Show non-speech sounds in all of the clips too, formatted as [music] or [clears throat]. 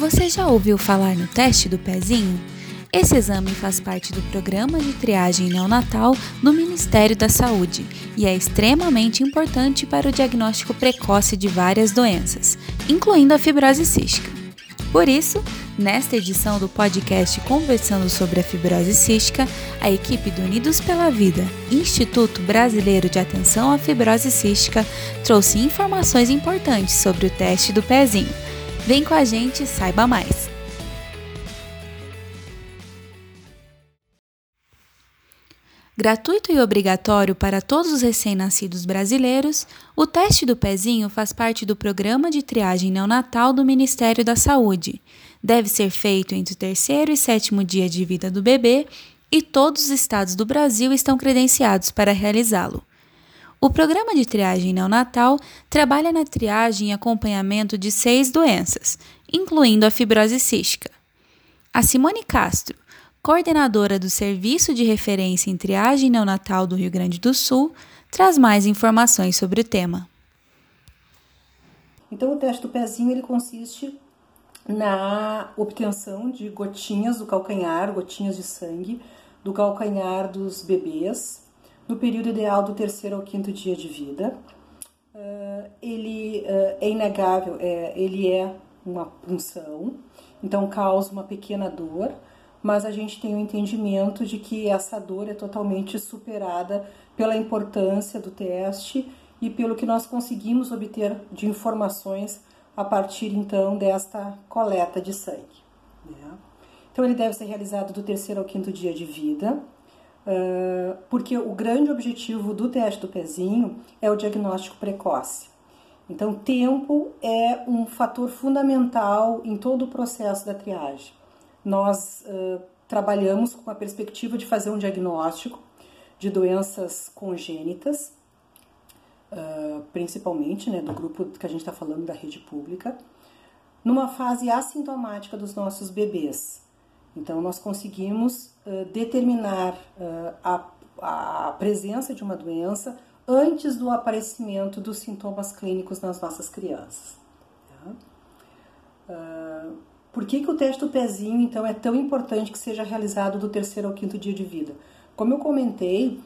Você já ouviu falar no teste do pezinho? Esse exame faz parte do programa de triagem neonatal do Ministério da Saúde e é extremamente importante para o diagnóstico precoce de várias doenças, incluindo a fibrose cística. Por isso, nesta edição do podcast Conversando sobre a Fibrose Cística, a equipe do Unidos pela Vida, Instituto Brasileiro de Atenção à Fibrose Cística, trouxe informações importantes sobre o teste do pezinho. Vem com a gente e saiba mais! Gratuito e obrigatório para todos os recém-nascidos brasileiros, o teste do pezinho faz parte do programa de triagem neonatal do Ministério da Saúde. Deve ser feito entre o terceiro e sétimo dia de vida do bebê e todos os estados do Brasil estão credenciados para realizá-lo. O programa de triagem neonatal trabalha na triagem e acompanhamento de seis doenças, incluindo a fibrose cística. A Simone Castro, coordenadora do Serviço de Referência em Triagem Neonatal do Rio Grande do Sul, traz mais informações sobre o tema. Então, o teste do pezinho ele consiste na obtenção de gotinhas do calcanhar, gotinhas de sangue, do calcanhar dos bebês, no período ideal do terceiro ao quinto dia de vida. Uh, ele uh, é inegável, é, ele é uma punção, então causa uma pequena dor, mas a gente tem o entendimento de que essa dor é totalmente superada pela importância do teste e pelo que nós conseguimos obter de informações a partir então desta coleta de sangue. Né? Então ele deve ser realizado do terceiro ao quinto dia de vida, porque o grande objetivo do teste do pezinho é o diagnóstico precoce. Então, tempo é um fator fundamental em todo o processo da triagem nós uh, trabalhamos com a perspectiva de fazer um diagnóstico de doenças congênitas, uh, principalmente né, do grupo que a gente está falando da rede pública, numa fase assintomática dos nossos bebês. Então, nós conseguimos uh, determinar a, a, presença de uma doença antes do aparecimento dos sintomas clínicos nas nossas crianças. Tá? Por que, que o teste do pezinho, então, é tão importante que seja realizado do terceiro ao quinto dia de vida? Como eu comentei,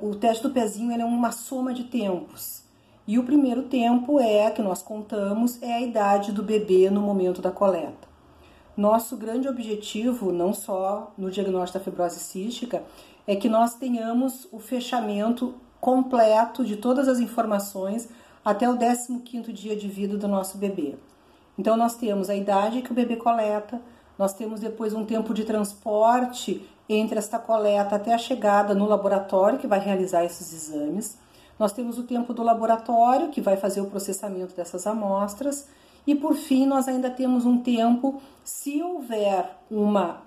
o teste do pezinho é uma soma de tempos. E o primeiro tempo é, que nós contamos, é a idade do bebê no momento da coleta. Nosso grande objetivo, não só no diagnóstico da fibrose cística, é que nós tenhamos o fechamento completo de todas as informações até o 15º dia de vida do nosso bebê. Então, nós temos a idade que o bebê coleta, nós temos depois um tempo de transporte entre esta coleta até a chegada no laboratório que vai realizar esses exames. Nós temos o tempo do laboratório que vai fazer o processamento dessas amostras. E por fim, nós ainda temos um tempo, se houver uma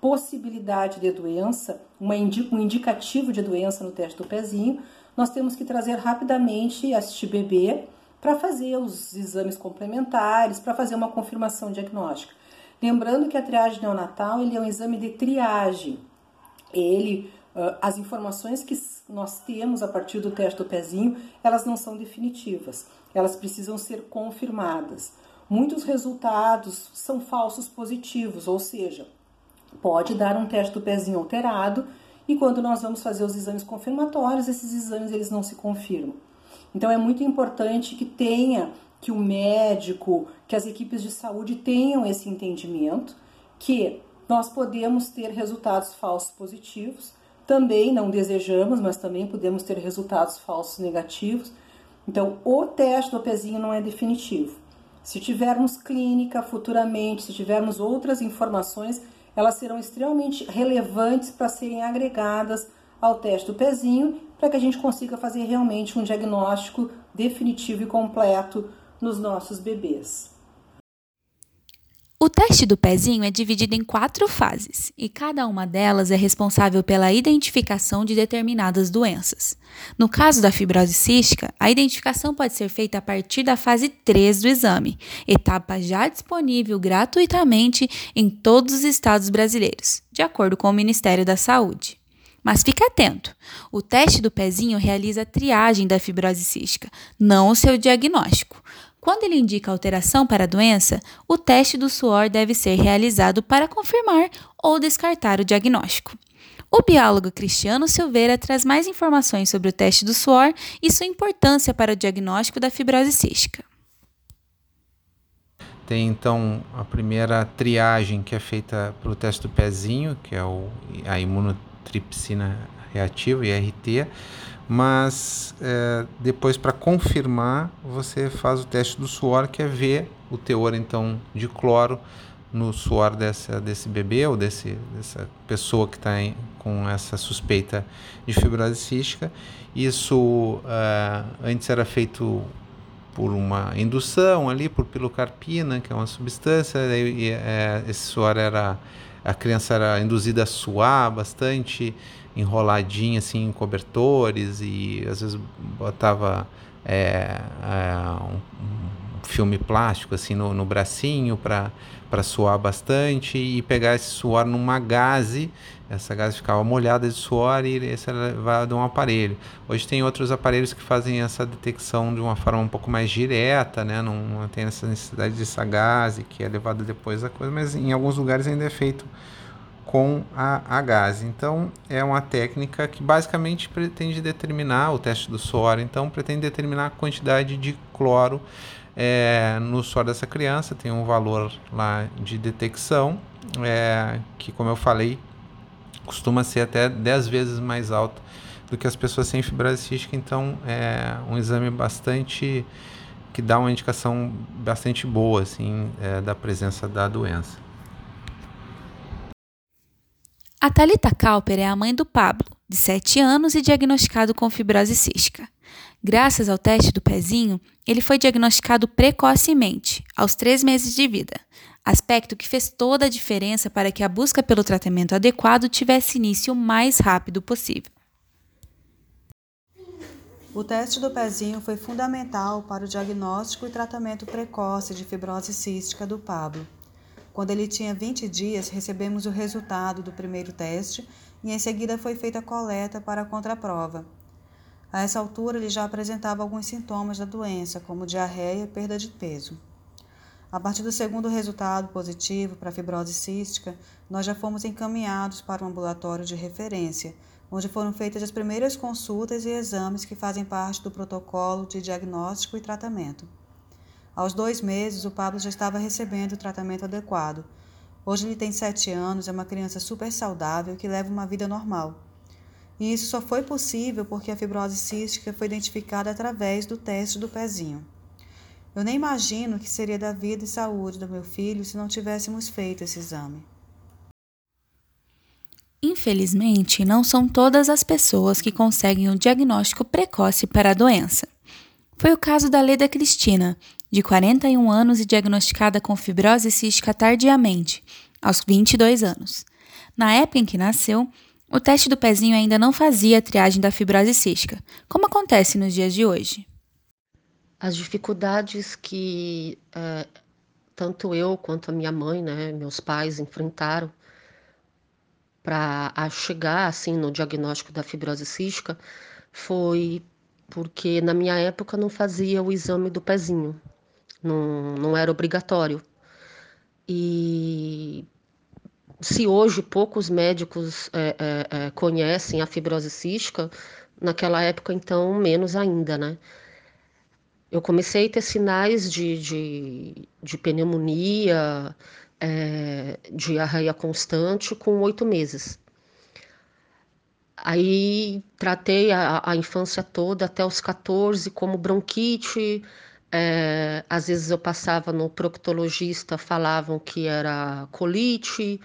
possibilidade de doença, uma um indicativo de doença no teste do pezinho, nós temos que trazer rapidamente este bebê para fazer os exames complementares, para fazer uma confirmação diagnóstica. Lembrando que a triagem neonatal ele é um exame de triagem. Ele, as informações que nós temos a partir do teste do pezinho, elas não são definitivas. Elas precisam ser confirmadas. Muitos resultados são falsos positivos, ou seja, pode dar um teste do pezinho alterado e quando nós vamos fazer os exames confirmatórios, esses exames eles não se confirmam. Então é muito importante que tenha, que o médico, que as equipes de saúde tenham esse entendimento que nós podemos ter resultados falsos positivos, também não desejamos, mas também podemos ter resultados falsos negativos. Então, o teste do pezinho não é definitivo. Se tivermos clínica futuramente, se tivermos outras informações, elas serão extremamente relevantes para serem agregadas ao teste do pezinho, para que a gente consiga fazer realmente um diagnóstico definitivo e completo nos nossos bebês. O teste do pezinho é dividido em quatro fases e cada uma delas é responsável pela identificação de determinadas doenças. No caso da fibrose cística, a identificação pode ser feita a partir da fase 3 do exame, etapa já disponível gratuitamente em todos os estados brasileiros, de acordo com o Ministério da Saúde. Mas fique atento: o teste do pezinho realiza a triagem da fibrose cística, não o seu diagnóstico. Quando ele indica alteração para a doença, o teste do suor deve ser realizado para confirmar ou descartar o diagnóstico. O biólogo Cristiano Silveira traz mais informações sobre o teste do suor e sua importância para o diagnóstico da fibrose cística. Tem então a primeira triagem que é feita pelo teste do pezinho, que é a imunotripsina reativa, IRT, mas é, depois para confirmar você faz o teste do suor, que é ver o teor então de cloro no suor dessa, desse bebê ou desse, dessa pessoa que está com essa suspeita de fibrose cística. Isso uh, antes era feito por uma indução ali, por pilocarpina, que é uma substância, e, é, esse suor era, a criança era induzida a suar bastante, enroladinha assim em cobertores, e às vezes botava é, é, um, filme plástico assim no, no bracinho para suar bastante e pegar esse suor numa gaze, essa gaze ficava molhada de suor e esse era levado a um aparelho. Hoje tem outros aparelhos que fazem essa detecção de uma forma um pouco mais direta, né? não, não tem essa necessidade dessa gaze que é levada depois da coisa, mas em alguns lugares ainda é feito com a, a gase. Então é uma técnica que basicamente pretende determinar o teste do suor, então pretende determinar a quantidade de cloro é, no suor dessa criança tem um valor lá de detecção é, que, como eu falei, costuma ser até 10 vezes mais alto do que as pessoas sem fibrose cística. Então, é um exame bastante que dá uma indicação bastante boa assim é, da presença da doença. A Talita Cowper é a mãe do Pablo, de 7 anos e diagnosticado com fibrose cística. Graças ao teste do pezinho, ele foi diagnosticado precocemente, aos três meses de vida, aspecto que fez toda a diferença para que a busca pelo tratamento adequado tivesse início o mais rápido possível. O teste do pezinho foi fundamental para o diagnóstico e tratamento precoce de fibrose cística do Pablo. Quando ele tinha 20 dias, recebemos o resultado do primeiro teste e em seguida foi feita a coleta para a contraprova. A essa altura, ele já apresentava alguns sintomas da doença, como diarreia e perda de peso. A partir do segundo resultado positivo para fibrose cística, nós já fomos encaminhados para um ambulatório de referência, onde foram feitas as primeiras consultas e exames que fazem parte do protocolo de diagnóstico e tratamento. Aos dois meses, o Pablo já estava recebendo o tratamento adequado. Hoje ele tem sete anos, é uma criança super saudável que leva uma vida normal. E isso só foi possível porque a fibrose cística foi identificada através do teste do pezinho. Eu nem imagino o que seria da vida e saúde do meu filho se não tivéssemos feito esse exame. Infelizmente, não são todas as pessoas que conseguem um diagnóstico precoce para a doença. Foi o caso da Leda Cristina, de 41 anos e diagnosticada com fibrose cística tardiamente, aos 22 anos. Na época em que nasceu, o teste do pezinho ainda não fazia a triagem da fibrose cística, como acontece nos dias de hoje. As dificuldades que é, tanto eu quanto a minha mãe, né, meus pais enfrentaram para chegar assim no diagnóstico da fibrose cística foi porque na minha época não fazia o exame do pezinho, não, não era obrigatório. E se hoje poucos médicos é, é, é, conhecem a fibrose cística, naquela época, então, menos ainda, né? Eu comecei a ter sinais de, de, de pneumonia, é, diarreia constante com oito meses. Aí tratei a, a, infância toda, até os 14, como bronquite. É, às vezes eu passava no proctologista, falavam que era colite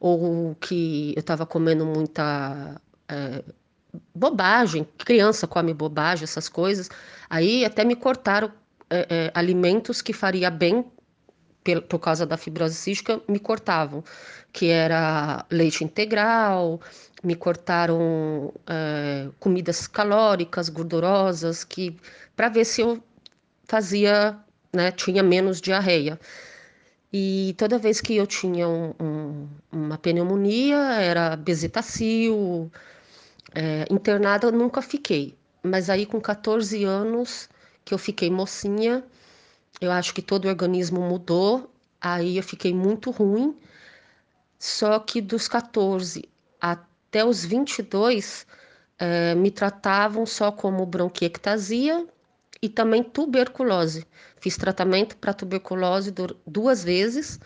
ou que eu estava comendo muita é, bobagem, criança come bobagem, essas coisas. Aí até me cortaram é, é, alimentos que faria bem por causa da fibrose cística, me cortavam, que era leite integral, me cortaram é, comidas calóricas, gordurosas, que para ver se eu fazia, né, tinha menos diarreia. E toda vez que eu tinha um, um, uma pneumonia, era bezetacil, é, internada nunca fiquei. Mas aí com 14 anos, que eu fiquei mocinha, Eu acho que todo o organismo mudou, aí eu fiquei muito ruim. Só que dos 14 até os 22, é, me tratavam só como bronquiectasia e também tuberculose. Fiz tratamento para tuberculose duas vezes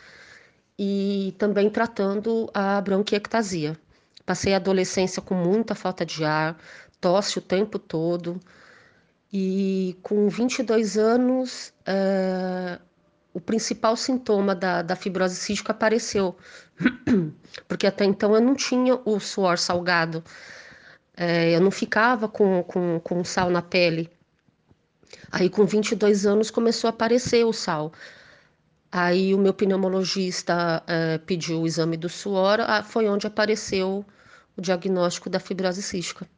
e também tratando a bronquiectasia. Passei a adolescência com muita falta de ar, tosse o tempo todo. E com 22 anos, é, o principal sintoma da, da fibrose cística apareceu, [clears throat] porque até então eu não tinha o suor salgado, é, eu não ficava com, com, com sal na pele. Aí com 22 anos começou a aparecer o sal. Aí o meu pneumologista é, pediu o exame do suor, ah, foi onde apareceu o diagnóstico da fibrose cística.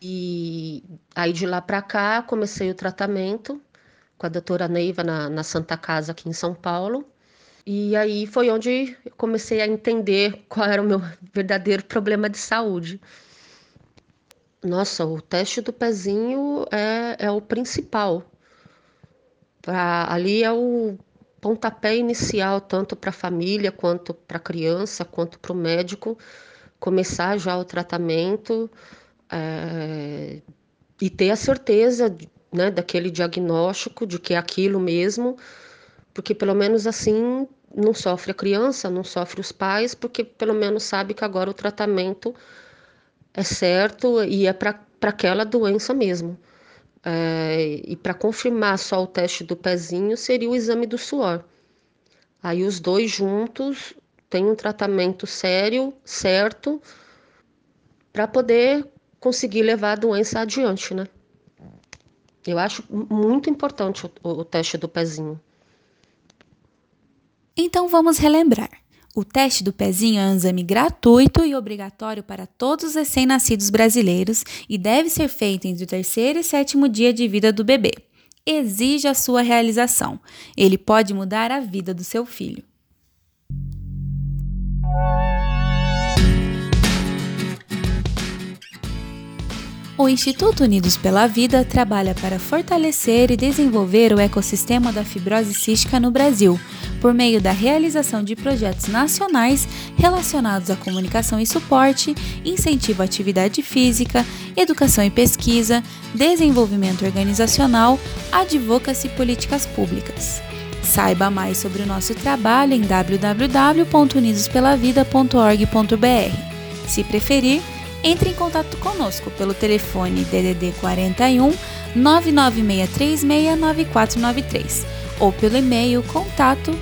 E aí de lá para cá comecei o tratamento com a doutora Neiva na, na Santa Casa aqui em São Paulo. E aí foi onde eu comecei a entender qual era o meu [laughs] verdadeiro problema de saúde. Nossa, o teste do pezinho é, é o principal. Pra, ali é o pontapé inicial, tanto para a família, quanto para a criança, quanto para o médico, começar já o tratamento é, e ter a certeza né, daquele diagnóstico de que é aquilo mesmo, porque pelo menos assim não sofre a criança, não sofre os pais, porque pelo menos sabe que agora o tratamento é certo e é para aquela doença mesmo. É, e para confirmar só o teste do pezinho seria o exame do suor. Aí os dois juntos têm um tratamento sério, certo, para poder conseguir levar a doença adiante, né? Eu acho muito importante o, o teste do pezinho. Então vamos relembrar. O teste do pezinho é um exame gratuito e obrigatório para todos os recém-nascidos brasileiros e deve ser feito entre o terceiro e sétimo dia de vida do bebê. Exige a sua realização. Ele pode mudar a vida do seu filho. O Instituto Unidos pela Vida trabalha para fortalecer e desenvolver o ecossistema da fibrose cística no Brasil, por meio da realização de projetos nacionais relacionados à comunicação e suporte, incentivo à atividade física, educação e pesquisa, desenvolvimento organizacional, advocacy e políticas públicas. Saiba mais sobre o nosso trabalho em www.unidospelavida.org.br. Se preferir, entre em contato conosco pelo telefone DDD 41 996369493 ou pelo e-mail contato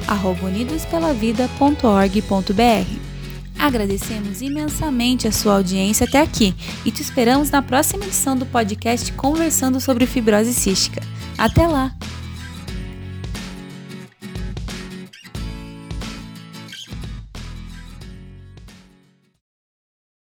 unidospelavida.org.br. Agradecemos imensamente a sua audiência até aqui e te esperamos na próxima edição do podcast Conversando sobre Fibrose Cística. Até lá!